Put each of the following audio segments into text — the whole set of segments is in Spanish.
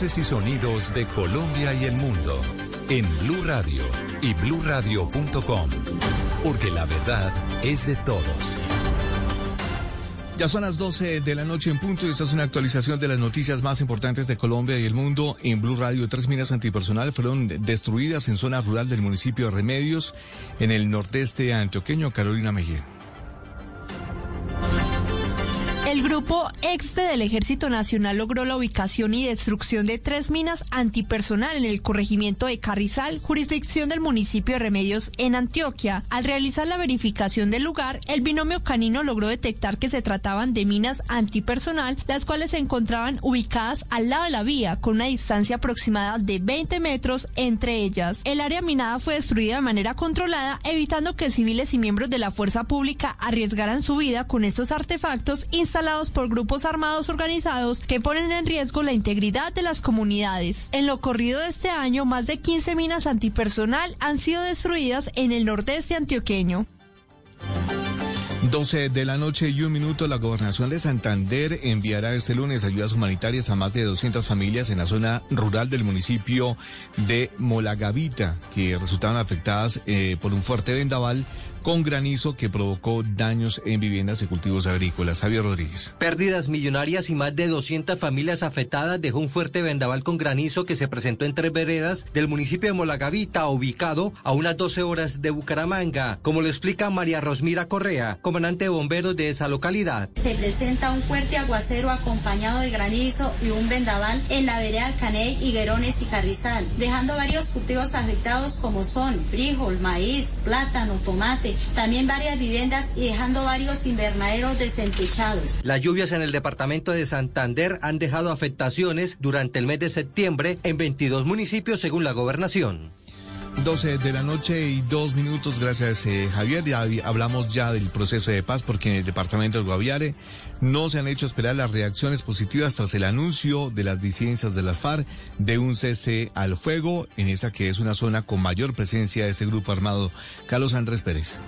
Y sonidos de Colombia y el mundo en Blue Radio y bluradio.com, porque la verdad es de todos. Ya son las 12 de la noche en punto y esta es una actualización de las noticias más importantes de Colombia y el mundo. En Blue Radio, tres minas antipersonal fueron destruidas en zona rural del municipio de Remedios, en el nordeste antioqueño, Carolina Mejía. El grupo EXTE del Ejército Nacional logró la ubicación y destrucción de tres minas antipersonal en el corregimiento de Carrizal, jurisdicción del municipio de Remedios en Antioquia. Al realizar la verificación del lugar, el binomio canino logró detectar que se trataban de minas antipersonal, las cuales se encontraban ubicadas al lado de la vía, con una distancia aproximada de 20 metros entre ellas. El área minada fue destruida de manera controlada, evitando que civiles y miembros de la fuerza pública arriesgaran su vida con estos artefactos instalados por grupos armados organizados que ponen en riesgo la integridad de las comunidades. En lo corrido de este año, más de 15 minas antipersonal han sido destruidas en el nordeste antioqueño. 12 de la noche y un minuto, la gobernación de Santander enviará este lunes ayudas humanitarias a más de 200 familias en la zona rural del municipio de Molagavita, que resultaron afectadas eh, por un fuerte vendaval con granizo que provocó daños en viviendas y cultivos agrícolas. Javier Rodríguez. Pérdidas millonarias y más de 200 familias afectadas dejó un fuerte vendaval con granizo que se presentó en tres veredas del municipio de Molagavita, ubicado a unas 12 horas de Bucaramanga, como lo explica María Rosmira Correa, comandante de bomberos de esa localidad. Se presenta un fuerte aguacero acompañado de granizo y un vendaval en la vereda Caney, Higuerones y Carrizal, dejando varios cultivos afectados como son frijol, maíz, plátano, tomate, también varias viviendas y dejando varios invernaderos desentechados. Las lluvias en el departamento de Santander han dejado afectaciones durante el mes de septiembre en 22 municipios según la gobernación. 12 de la noche y dos minutos, gracias eh, Javier. Ya hablamos ya del proceso de paz porque en el departamento del Guaviare no se han hecho esperar las reacciones positivas tras el anuncio de las disidencias de las FARC de un cese al fuego en esa que es una zona con mayor presencia de ese grupo armado. Carlos Andrés Pérez.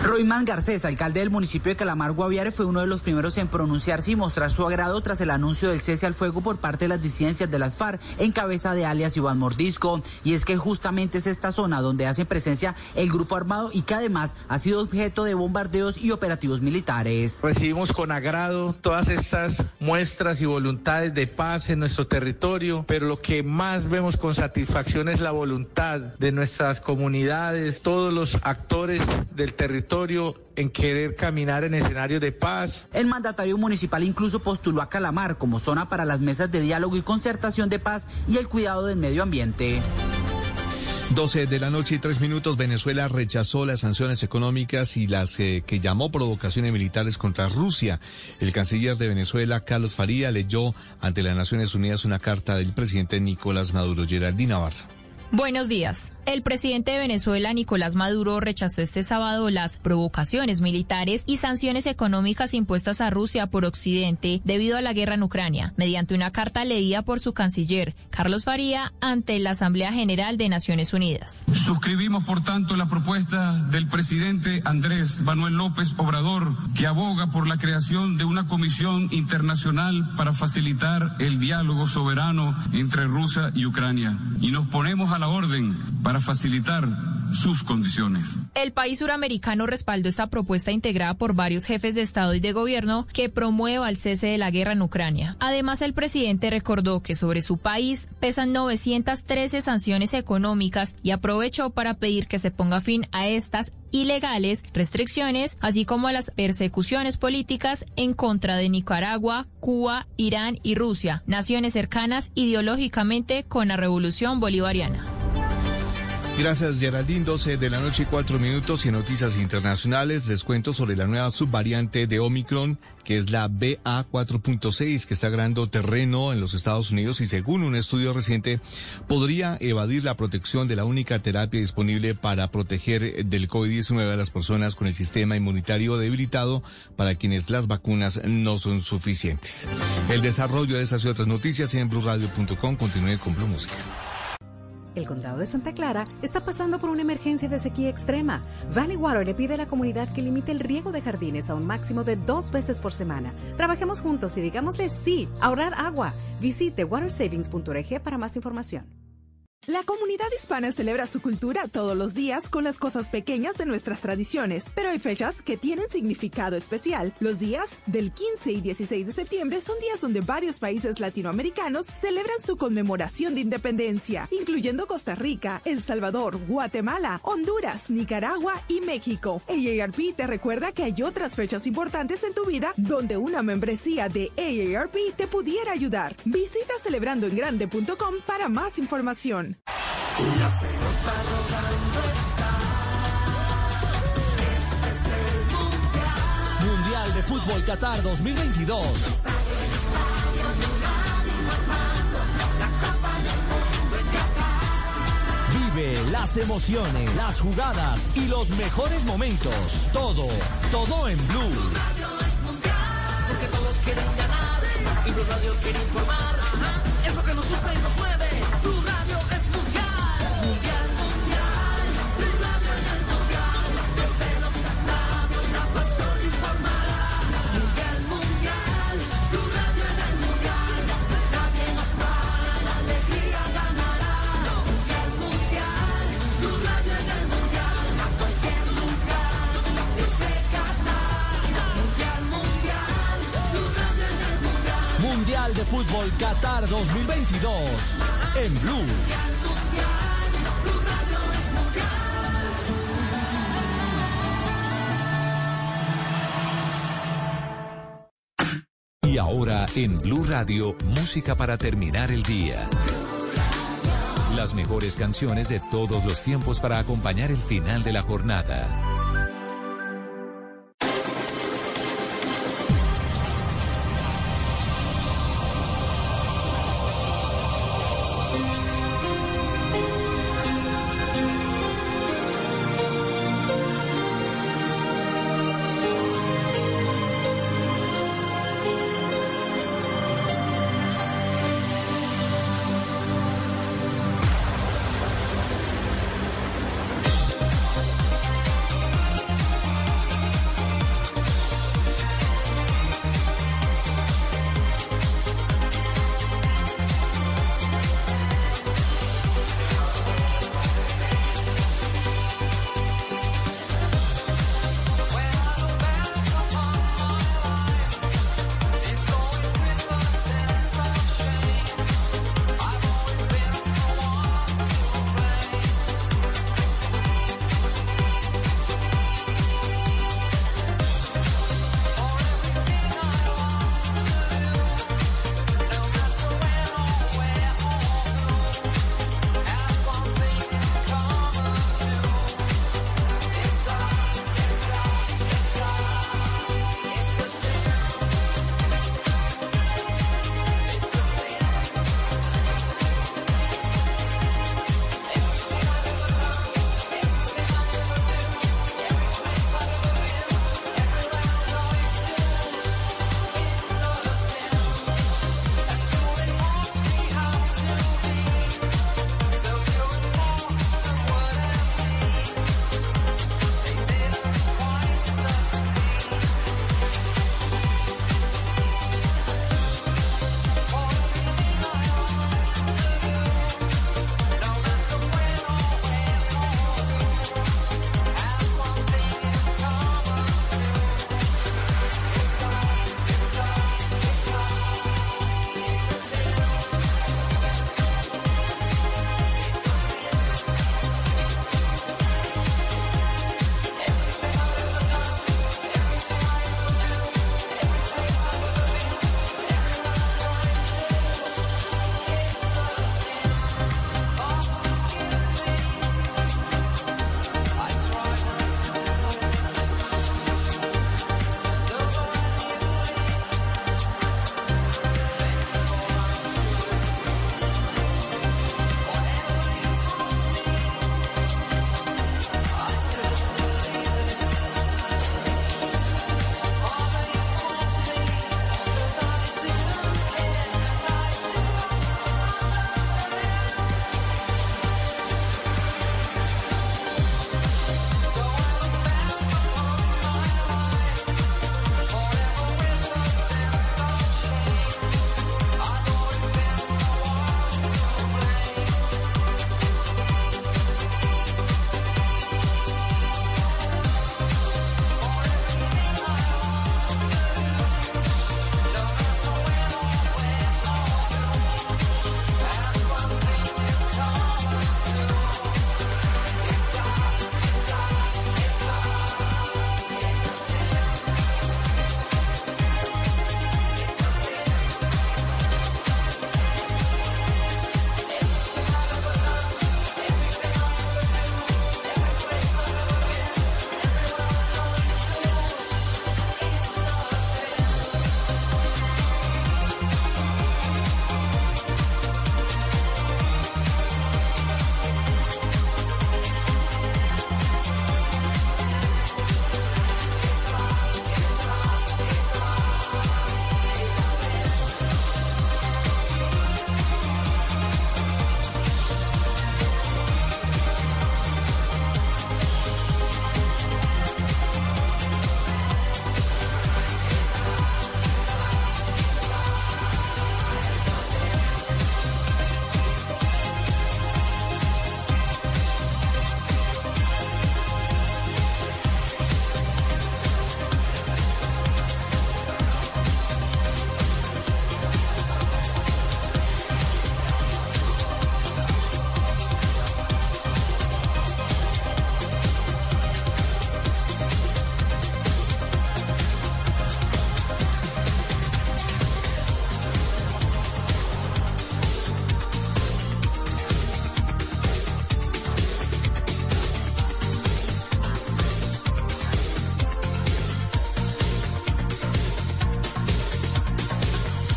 Roymán Garcés, alcalde del municipio de Calamar Guaviare, fue uno de los primeros en pronunciarse y mostrar su agrado tras el anuncio del cese al fuego por parte de las disidencias de las FARC en cabeza de alias Iván Mordisco. Y es que justamente es esta zona donde hace presencia el grupo armado y que además ha sido objeto de bombardeos y operativos militares. Recibimos con agrado todas estas muestras y voluntades de paz en nuestro territorio, pero lo que más vemos con satisfacción es la voluntad de nuestras comunidades, todos los actores del territorio en querer caminar en escenarios de paz. El mandatario municipal incluso postuló a Calamar como zona para las mesas de diálogo y concertación de paz y el cuidado del medio ambiente. 12 de la noche y tres minutos, Venezuela rechazó las sanciones económicas y las eh, que llamó provocaciones militares contra Rusia. El canciller de Venezuela, Carlos Faría, leyó ante las Naciones Unidas una carta del presidente Nicolás Maduro. Geraldine Navarra. Buenos días. El presidente de Venezuela, Nicolás Maduro, rechazó este sábado las provocaciones militares y sanciones económicas impuestas a Rusia por Occidente debido a la guerra en Ucrania, mediante una carta leída por su canciller, Carlos Faría, ante la Asamblea General de Naciones Unidas. Suscribimos, por tanto, la propuesta del presidente Andrés Manuel López Obrador, que aboga por la creación de una comisión internacional para facilitar el diálogo soberano entre Rusia y Ucrania. Y nos ponemos a la orden para facilitar sus condiciones. El país suramericano respaldó esta propuesta integrada por varios jefes de Estado y de Gobierno que promueva el cese de la guerra en Ucrania. Además, el presidente recordó que sobre su país pesan 913 sanciones económicas y aprovechó para pedir que se ponga fin a estas ilegales restricciones, así como a las persecuciones políticas en contra de Nicaragua, Cuba, Irán y Rusia, naciones cercanas ideológicamente con la revolución bolivariana. Gracias, Geraldine. 12 de la noche y 4 minutos y en noticias internacionales les cuento sobre la nueva subvariante de Omicron, que es la BA4.6, que está ganando terreno en los Estados Unidos y según un estudio reciente podría evadir la protección de la única terapia disponible para proteger del COVID-19 a las personas con el sistema inmunitario debilitado para quienes las vacunas no son suficientes. El desarrollo de esas y otras noticias en blueradio.com. Continúe con Blue Música. El condado de Santa Clara está pasando por una emergencia de sequía extrema. Valley Water le pide a la comunidad que limite el riego de jardines a un máximo de dos veces por semana. Trabajemos juntos y digámosle sí, ahorrar agua. Visite watersavings.org para más información. La comunidad hispana celebra su cultura todos los días con las cosas pequeñas de nuestras tradiciones, pero hay fechas que tienen significado especial. Los días del 15 y 16 de septiembre son días donde varios países latinoamericanos celebran su conmemoración de independencia, incluyendo Costa Rica, El Salvador, Guatemala, Honduras, Nicaragua y México. AARP te recuerda que hay otras fechas importantes en tu vida donde una membresía de AARP te pudiera ayudar. Visita celebrandoengrande.com para más información. La pelota rodando está. Este es el mundial. Mundial de Fútbol Qatar 2022. Vive las emociones, las jugadas y los mejores momentos. Todo, todo en Blue. Blue Radio es mundial. Porque todos quieren ganar. Y Blue Radio quiere informar. Fútbol Qatar 2022. En Blue. Y ahora en Blue Radio, música para terminar el día. Las mejores canciones de todos los tiempos para acompañar el final de la jornada.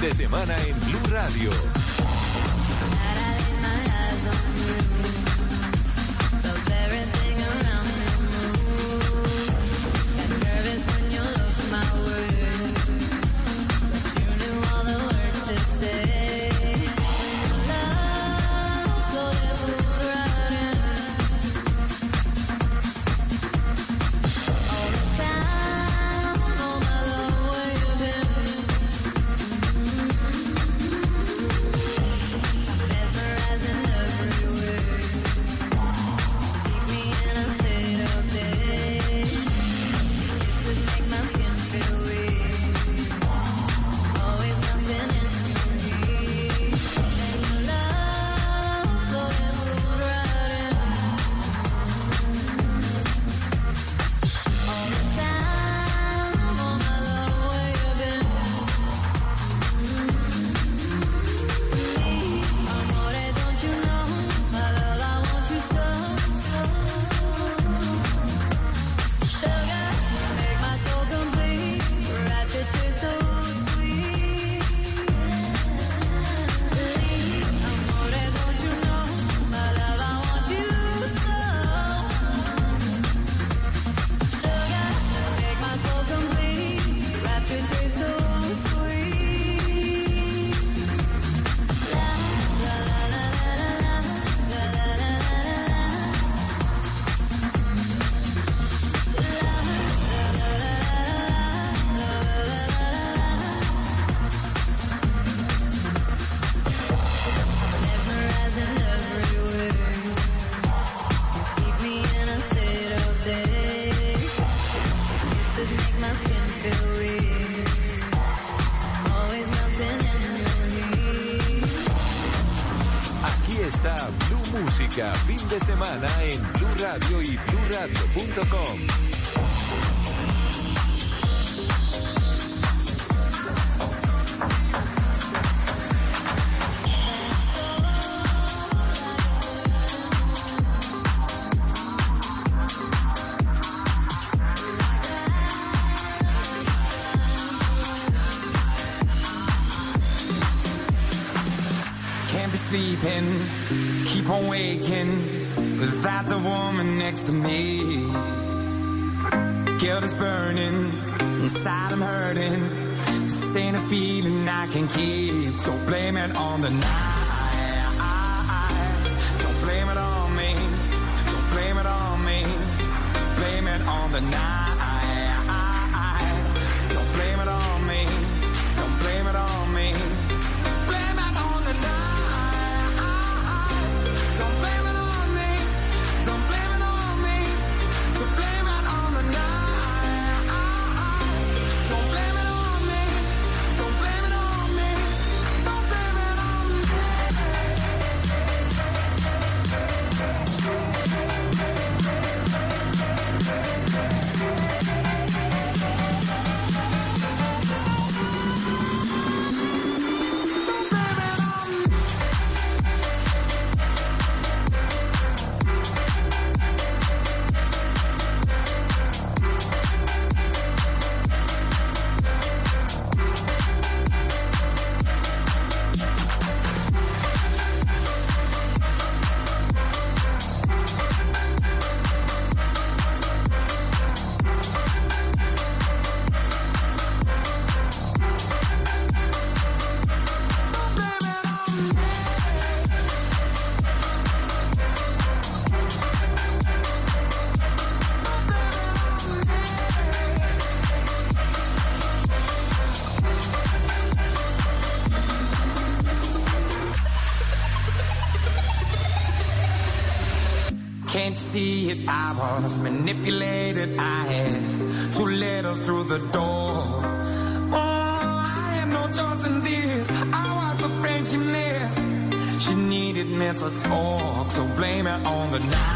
de semana en Blue Radio. to go. Inside I'm hurting. This ain't a feeling I can keep. So blame it on the night. but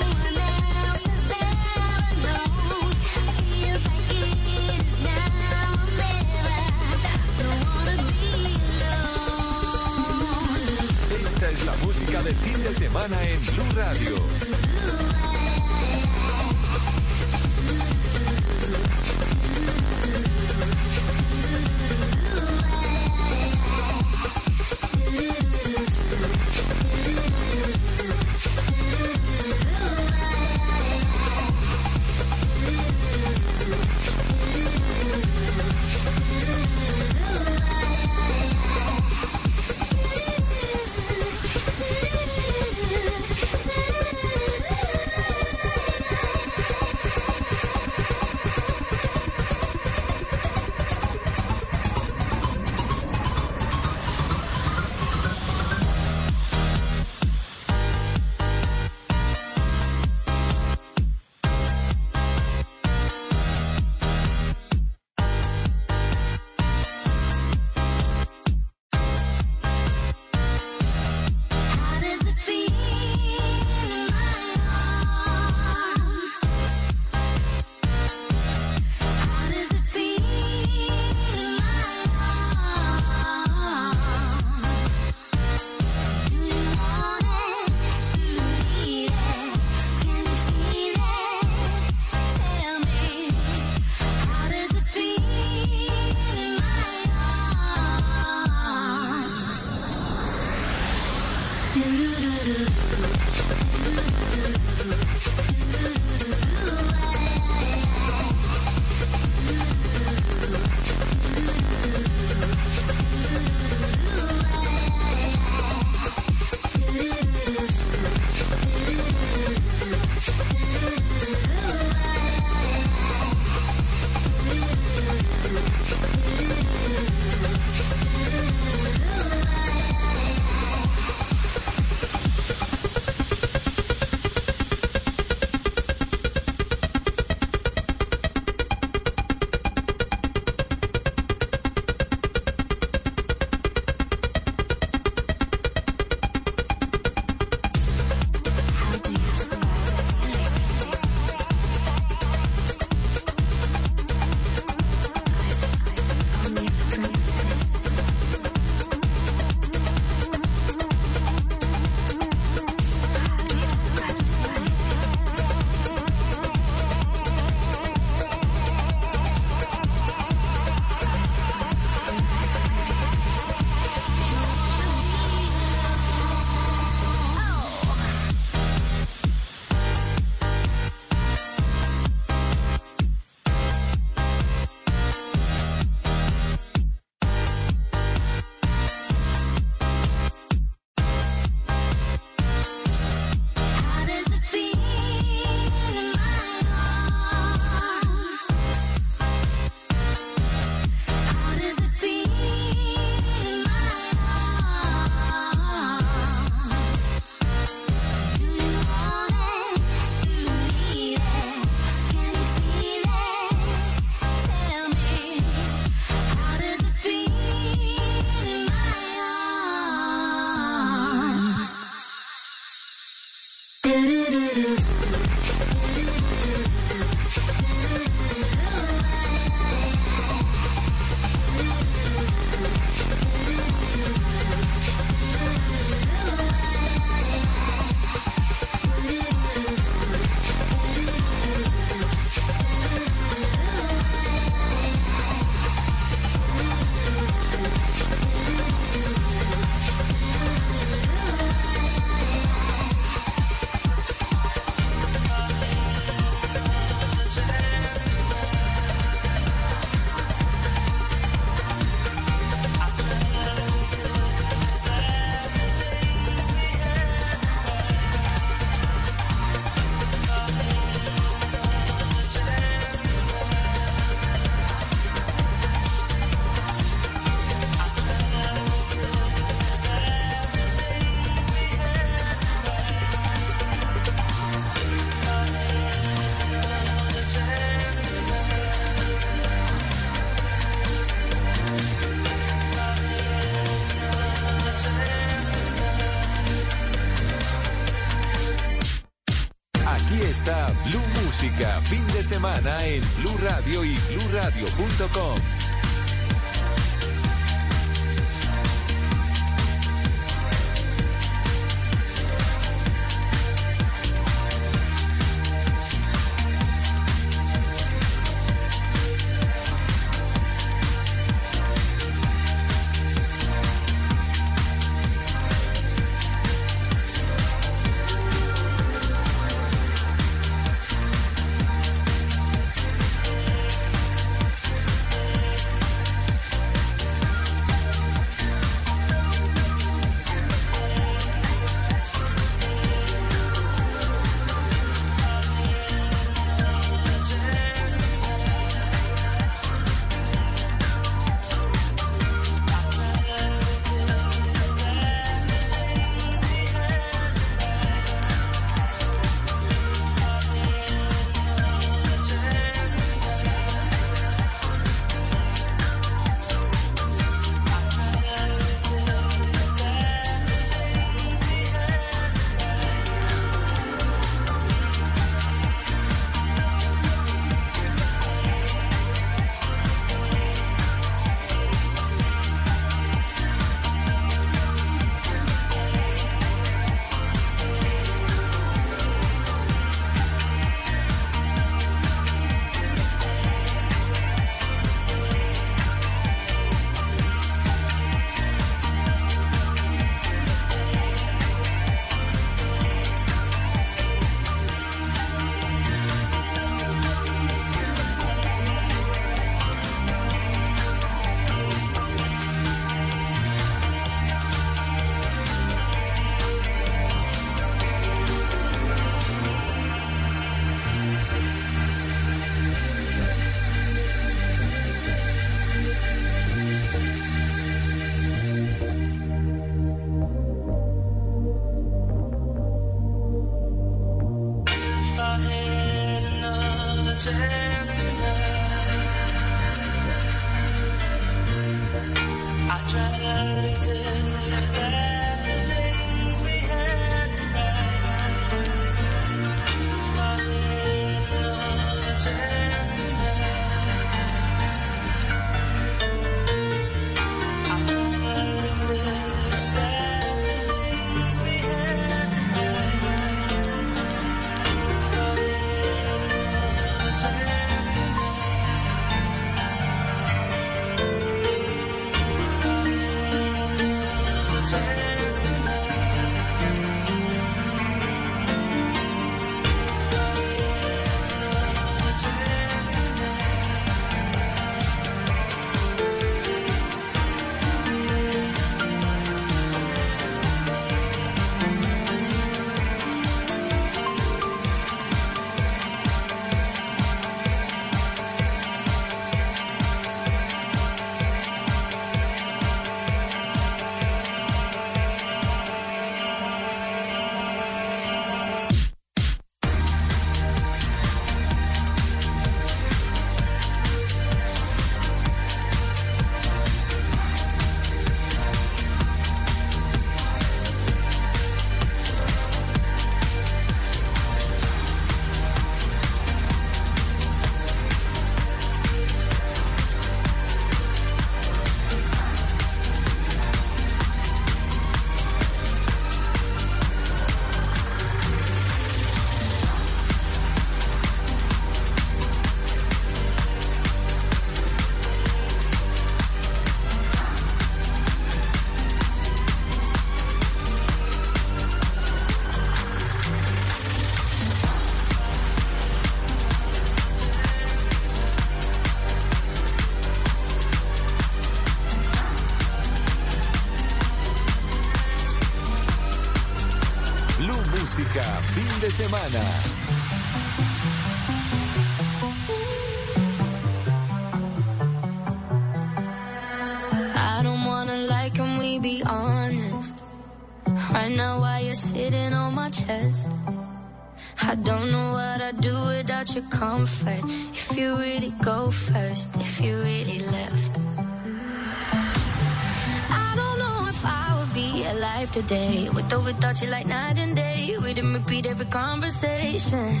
you, like night and day. We didn't repeat every conversation.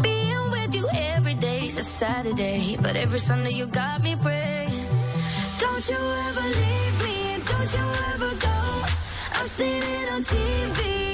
Being with you every day's a Saturday, but every Sunday you got me praying. Don't you ever leave me, don't you ever go. I've seen it on TV,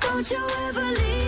don't you ever leave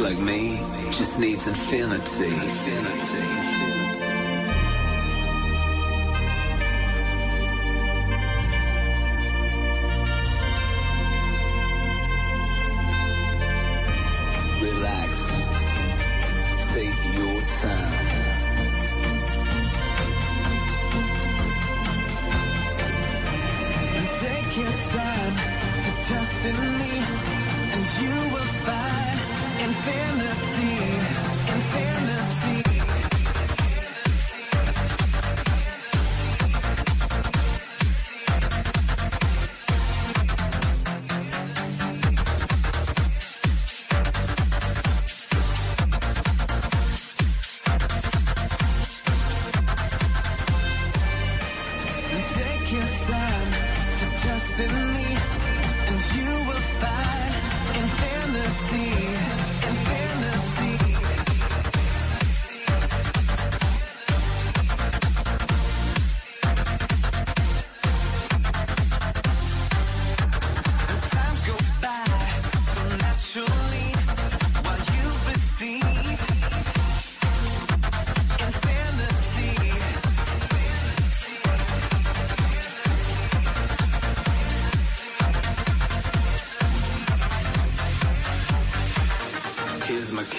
like me just needs infinity. infinity.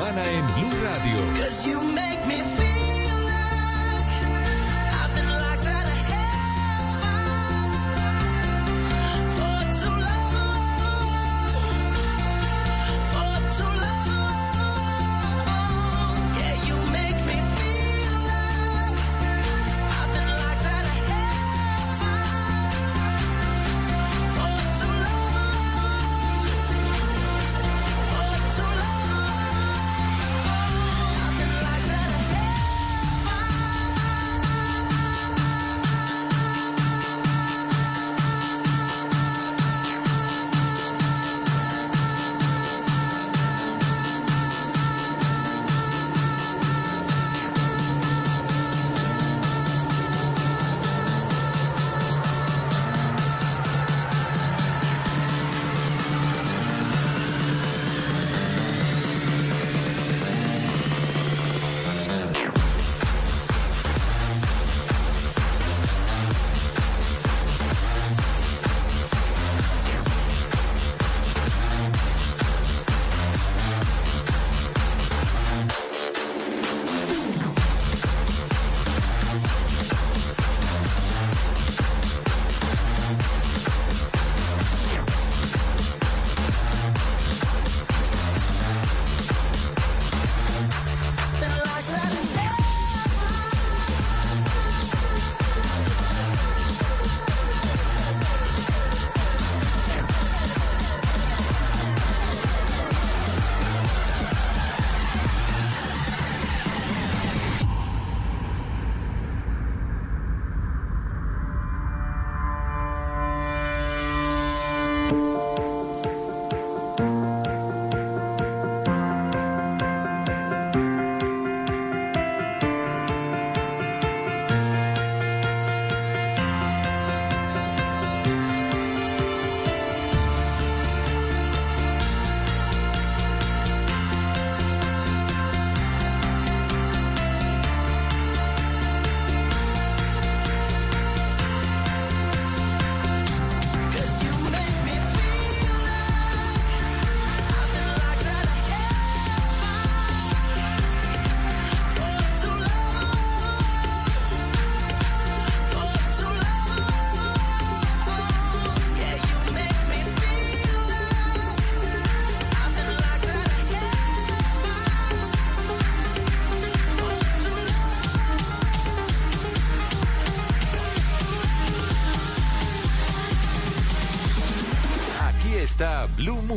semana en Blue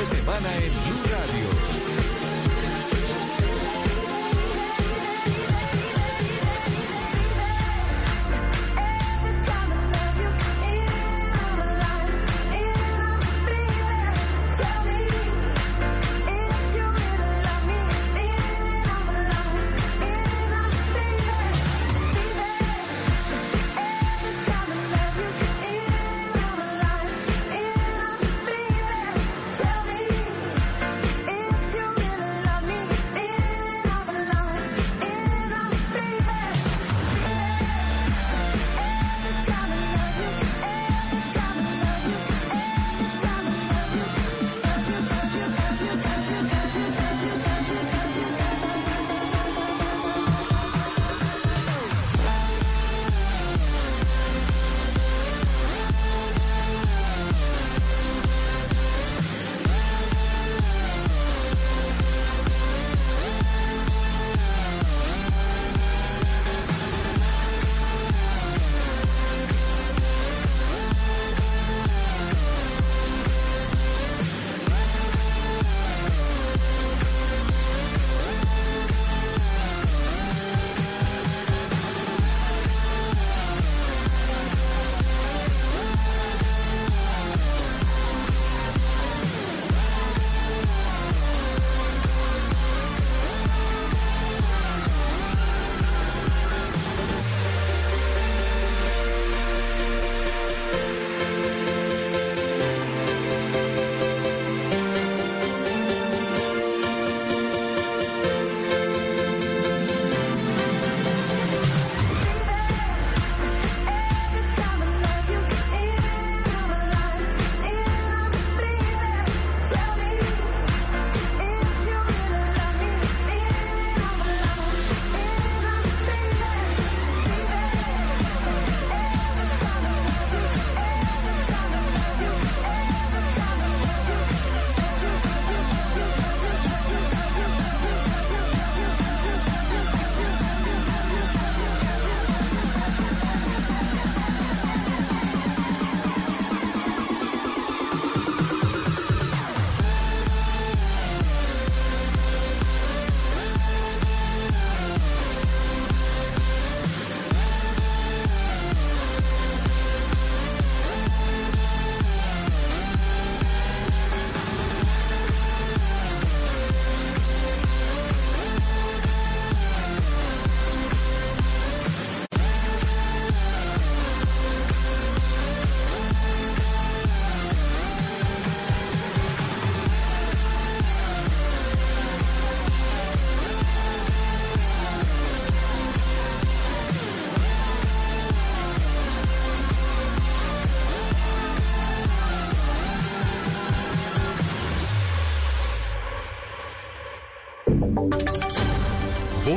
de semana en Blue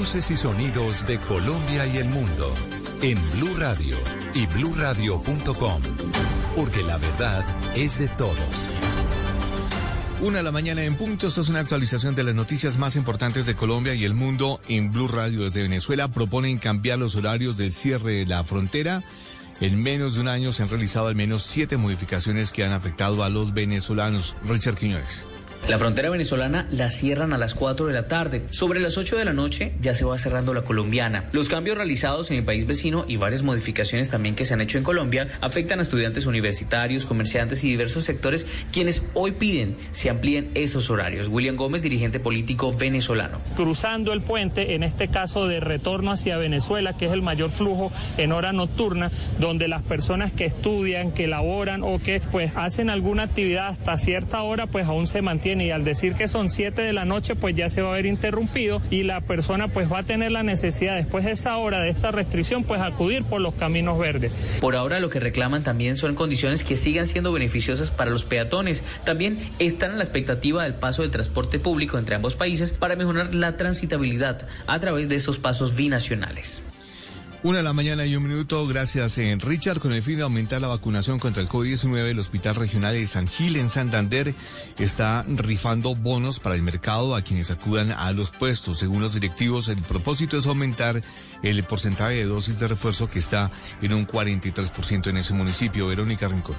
Voces y sonidos de Colombia y el mundo en Blue Radio y bluradio.com, porque la verdad es de todos. Una de la mañana en punto, esta es una actualización de las noticias más importantes de Colombia y el mundo en Blue Radio desde Venezuela. Proponen cambiar los horarios del cierre de la frontera. En menos de un año se han realizado al menos siete modificaciones que han afectado a los venezolanos. Richard Quiñones. La frontera venezolana la cierran a las 4 de la tarde. Sobre las 8 de la noche ya se va cerrando la colombiana. Los cambios realizados en el país vecino y varias modificaciones también que se han hecho en Colombia afectan a estudiantes universitarios, comerciantes y diversos sectores quienes hoy piden se amplíen esos horarios. William Gómez, dirigente político venezolano. Cruzando el puente, en este caso de retorno hacia Venezuela, que es el mayor flujo en hora nocturna, donde las personas que estudian, que laboran o que pues hacen alguna actividad hasta cierta hora, pues aún se mantienen y al decir que son 7 de la noche pues ya se va a ver interrumpido y la persona pues va a tener la necesidad después de esa hora, de esta restricción, pues acudir por los caminos verdes. Por ahora lo que reclaman también son condiciones que sigan siendo beneficiosas para los peatones. También están en la expectativa del paso del transporte público entre ambos países para mejorar la transitabilidad a través de esos pasos binacionales. Una de la mañana y un minuto, gracias en Richard. Con el fin de aumentar la vacunación contra el COVID-19, el Hospital Regional de San Gil en Santander está rifando bonos para el mercado a quienes acudan a los puestos. Según los directivos, el propósito es aumentar el porcentaje de dosis de refuerzo que está en un 43% en ese municipio. Verónica Rincón.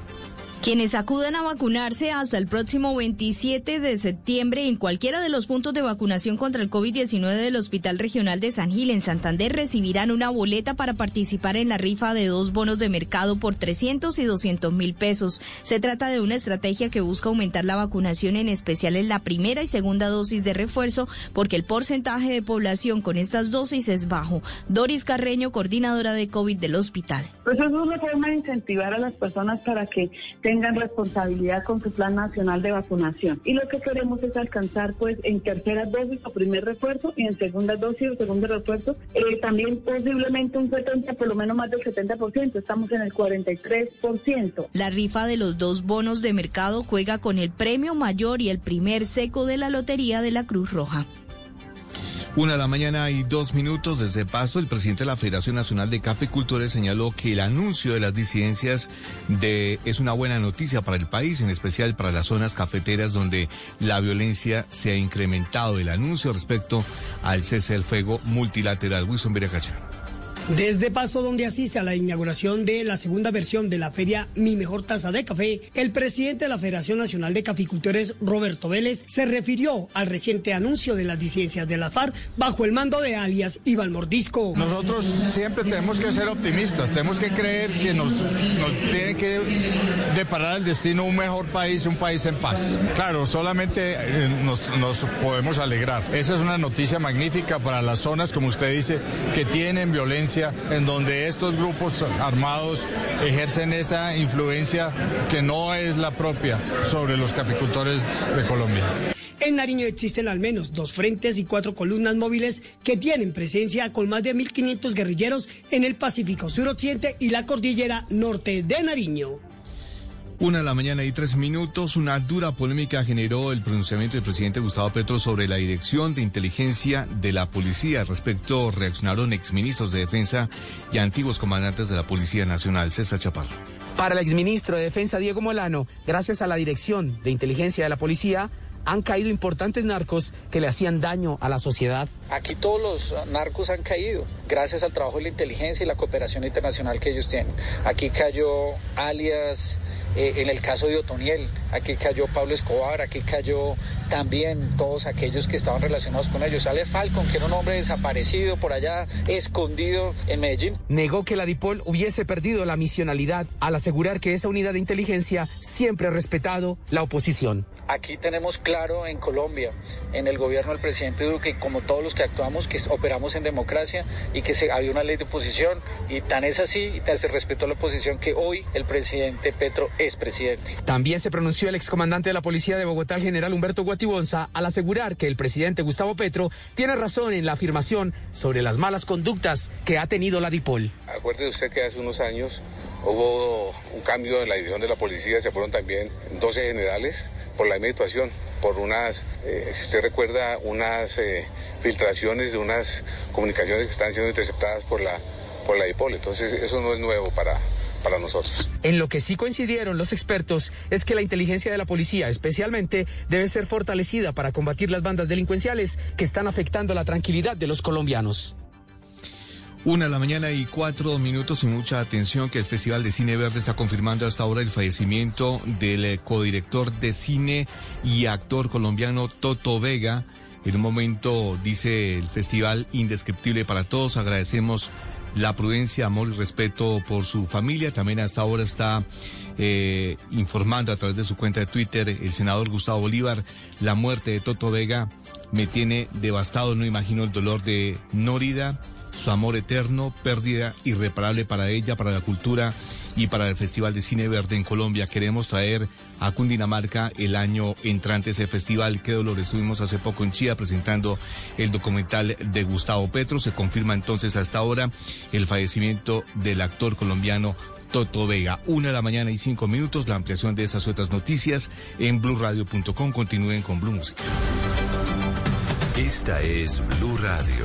Quienes acudan a vacunarse hasta el próximo 27 de septiembre en cualquiera de los puntos de vacunación contra el COVID-19 del Hospital Regional de San Gil en Santander recibirán una boleta para participar en la rifa de dos bonos de mercado por 300 y 200 mil pesos. Se trata de una estrategia que busca aumentar la vacunación, en especial en la primera y segunda dosis de refuerzo, porque el porcentaje de población con estas dosis es bajo. Doris Carreño, coordinadora de COVID del hospital. Pues es una forma de incentivar a las personas para que tengan responsabilidad con su plan nacional de vacunación. Y lo que queremos es alcanzar, pues, en tercera dosis o primer refuerzo y en segunda dosis o segundo refuerzo, eh, también posiblemente un 70, por lo menos más del 70%. Estamos en el 43%. La rifa de los dos bonos de mercado juega con el premio mayor y el primer seco de la lotería de la Cruz Roja. Una de la mañana y dos minutos desde Pasto, el presidente de la Federación Nacional de Cafecultores señaló que el anuncio de las disidencias de, es una buena noticia para el país, en especial para las zonas cafeteras donde la violencia se ha incrementado. El anuncio respecto al cese del fuego multilateral. Wilson Viracacha. Desde Pasto, donde asiste a la inauguración de la segunda versión de la feria Mi Mejor Taza de Café, el presidente de la Federación Nacional de Caficultores, Roberto Vélez, se refirió al reciente anuncio de las disidencias de la FARC bajo el mando de alias Iván Mordisco. Nosotros siempre tenemos que ser optimistas, tenemos que creer que nos, tiene que deparar el destino un mejor país, un país en paz. Claro, solamente eh, nos podemos alegrar. Esa es una noticia magnífica para las zonas, como usted dice, que tienen violencia en donde estos grupos armados ejercen esa influencia que no es la propia sobre los caficultores de Colombia. En Nariño existen al menos dos frentes y cuatro columnas móviles que tienen presencia con más de 1.500 guerrilleros en el Pacífico suroccidente y la cordillera norte de Nariño. Una de la mañana y tres minutos, una dura polémica generó el pronunciamiento del presidente Gustavo Petro sobre la dirección de inteligencia de la policía. Al respecto, reaccionaron exministros de defensa y antiguos comandantes de la Policía Nacional. César Chaparro. Para el exministro de Defensa Diego Molano, gracias a la dirección de inteligencia de la policía, han caído importantes narcos que le hacían daño a la sociedad. Aquí todos los narcos han caído gracias al trabajo de la inteligencia y la cooperación internacional que ellos tienen. Aquí cayó alias eh, en el caso de Otoniel, aquí cayó Pablo Escobar, aquí cayó también todos aquellos que estaban relacionados con ellos. Sale Falcon, que era un hombre desaparecido por allá, escondido en Medellín. Negó que la DIPOL hubiese perdido la misionalidad al asegurar que esa unidad de inteligencia siempre ha respetado la oposición. Aquí tenemos claro en Colombia, en el gobierno del presidente Duque, como todos los que actuamos, que operamos en democracia y que se, había una ley de oposición y tan es así y tan se respetó la oposición que hoy el presidente Petro También se pronunció el excomandante de la policía de Bogotá, el general Humberto Guatibonza, al asegurar que el presidente Gustavo Petro tiene razón en la afirmación sobre las malas conductas que ha tenido la DIPOL. Acuérdese usted que hace unos años hubo un cambio en la división de la policía, se fueron también 12 generales por la misma situación, por unas, eh, si usted recuerda, unas eh, filtraciones de unas comunicaciones que están siendo interceptadas por la, por la DIPOL. Entonces eso no es nuevo para, para nosotros. En lo que sí coincidieron los expertos es que la inteligencia de la policía especialmente debe ser fortalecida para combatir las bandas delincuenciales que están afectando la tranquilidad de los colombianos. Una de la mañana y cuatro minutos y mucha atención que el Festival de Cine Verde está confirmando hasta ahora el fallecimiento del eh, codirector de cine y actor colombiano Toto Vega. En un momento, dice el festival, indescriptible para todos. Agradecemos la prudencia, amor y respeto por su familia. También hasta ahora está eh, informando a través de su cuenta de Twitter el senador Gustavo Bolívar la muerte de Toto Vega me tiene devastado. No imagino el dolor de Nórida su amor eterno, pérdida irreparable para ella, para la cultura y para el Festival de Cine Verde en Colombia. Queremos traer a Cundinamarca el año entrante ese festival. Qué dolor, estuvimos hace poco en Chía presentando el documental de Gustavo Petro. Se confirma entonces hasta ahora el fallecimiento del actor colombiano Toto Vega. Una de la mañana y cinco minutos. La ampliación de esas otras noticias en blurradio.com. Continúen con Blue Música. Esta es Blue Radio.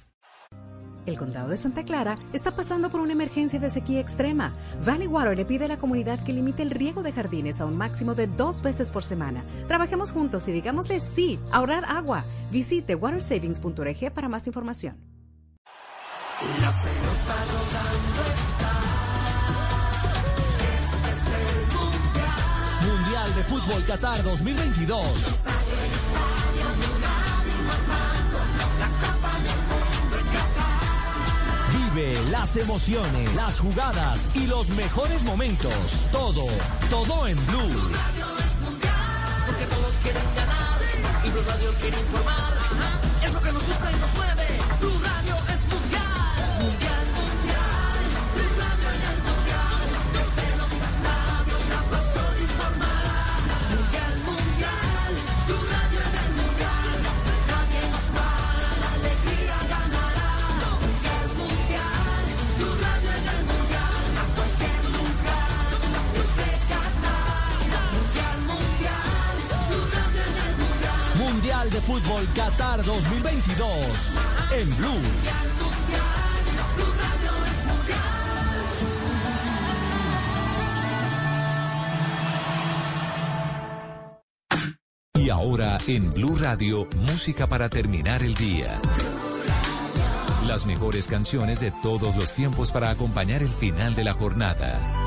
El condado de Santa Clara está pasando por una emergencia de sequía extrema. Valley Water le pide a la comunidad que limite el riego de jardines a un máximo de dos veces por semana. Trabajemos juntos y digámosle sí, a ahorrar agua. Visite watersavings.org para más información. La pelota rodando está. Este es el mundial. Mundial de Fútbol Qatar 2022. Vive las emociones, las jugadas y los mejores momentos. Todo, todo en Blue. Porque todos quieren ganar y Blue Radio quiere informar. Es lo que nos gusta y nos mueve. Fútbol Qatar 2022. En Blue. Y ahora en Blue Radio, música para terminar el día. Las mejores canciones de todos los tiempos para acompañar el final de la jornada.